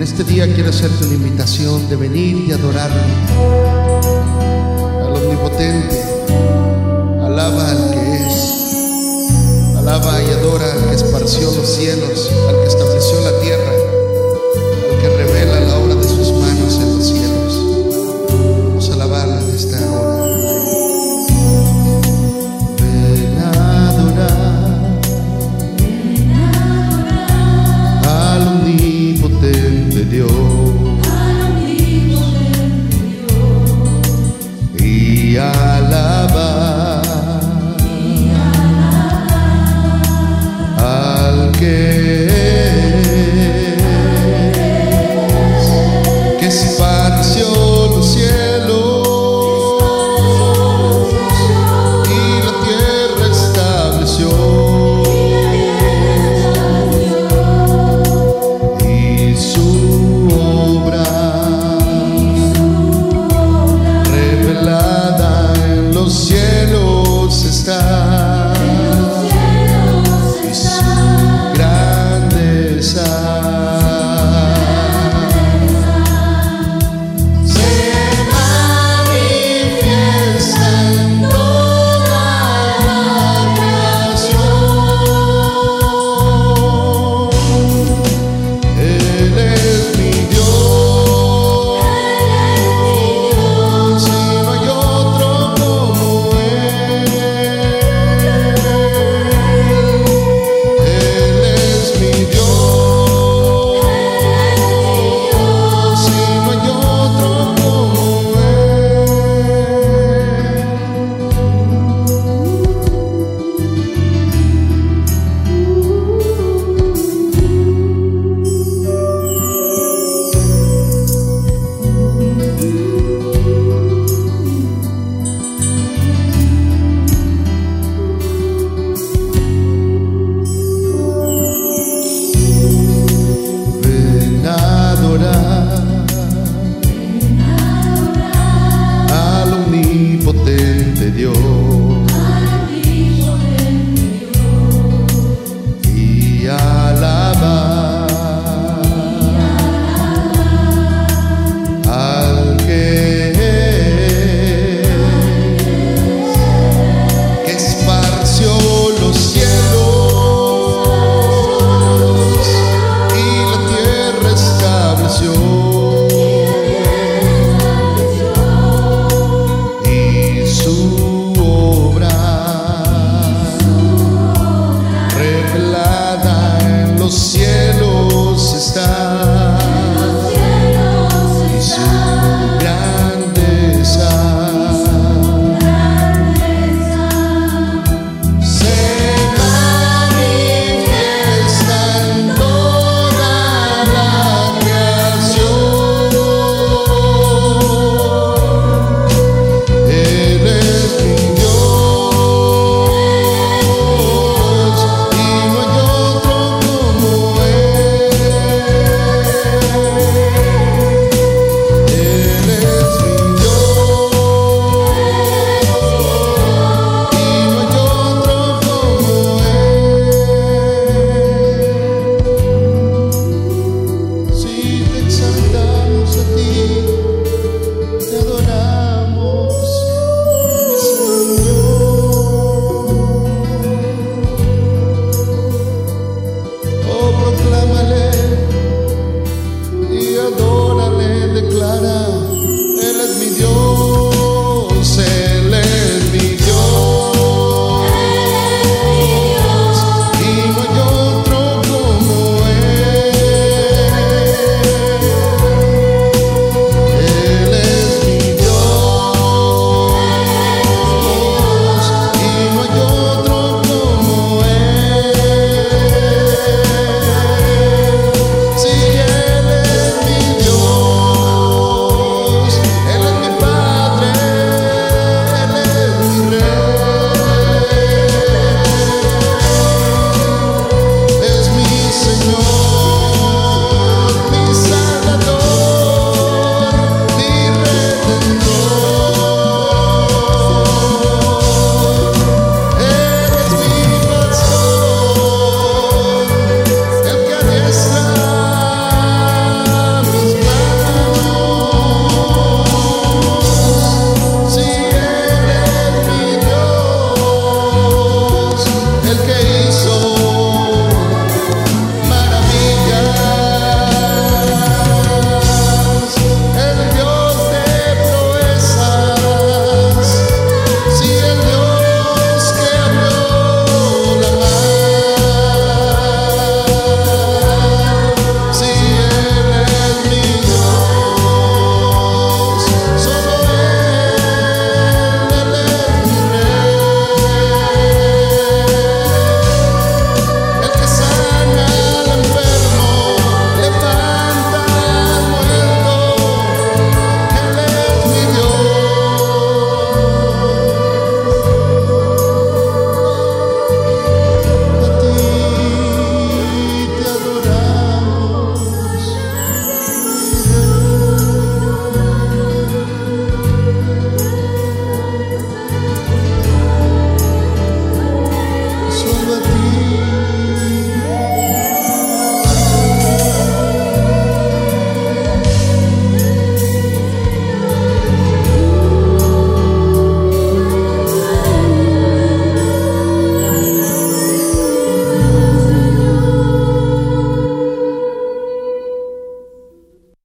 En este día quiero hacerte una invitación de venir y adorarme al omnipotente. Alaba al que es. Alaba y adora al que esparció los cielos, al que estableció la tierra. yeah.